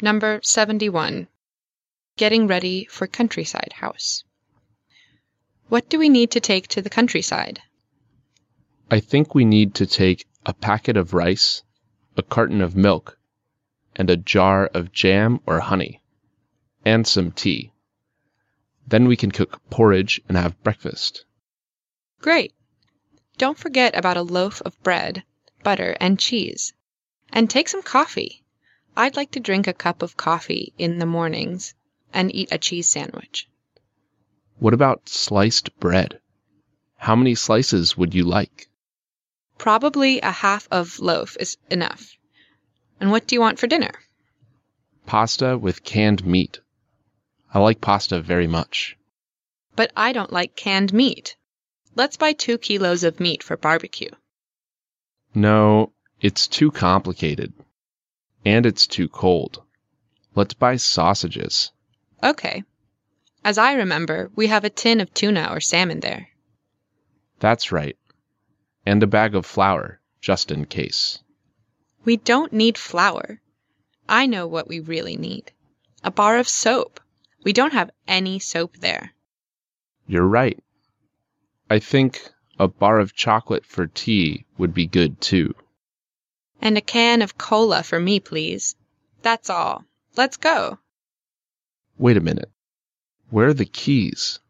Number 71. Getting ready for countryside house. What do we need to take to the countryside? I think we need to take a packet of rice, a carton of milk, and a jar of jam or honey, and some tea. Then we can cook porridge and have breakfast. Great! Don't forget about a loaf of bread, butter, and cheese. And take some coffee. I'd like to drink a cup of coffee in the mornings and eat a cheese sandwich. What about sliced bread? How many slices would you like? Probably a half of loaf is enough. And what do you want for dinner? Pasta with canned meat. I like pasta very much. But I don't like canned meat. Let's buy two kilos of meat for barbecue. No, it's too complicated. And it's too cold. Let's buy sausages. Okay. As I remember, we have a tin of tuna or salmon there. That's right. And a bag of flour, just in case. We don't need flour. I know what we really need a bar of soap. We don't have any soap there. You're right. I think a bar of chocolate for tea would be good too. And a can of cola for me, please. That's all. Let's go. Wait a minute. Where are the keys?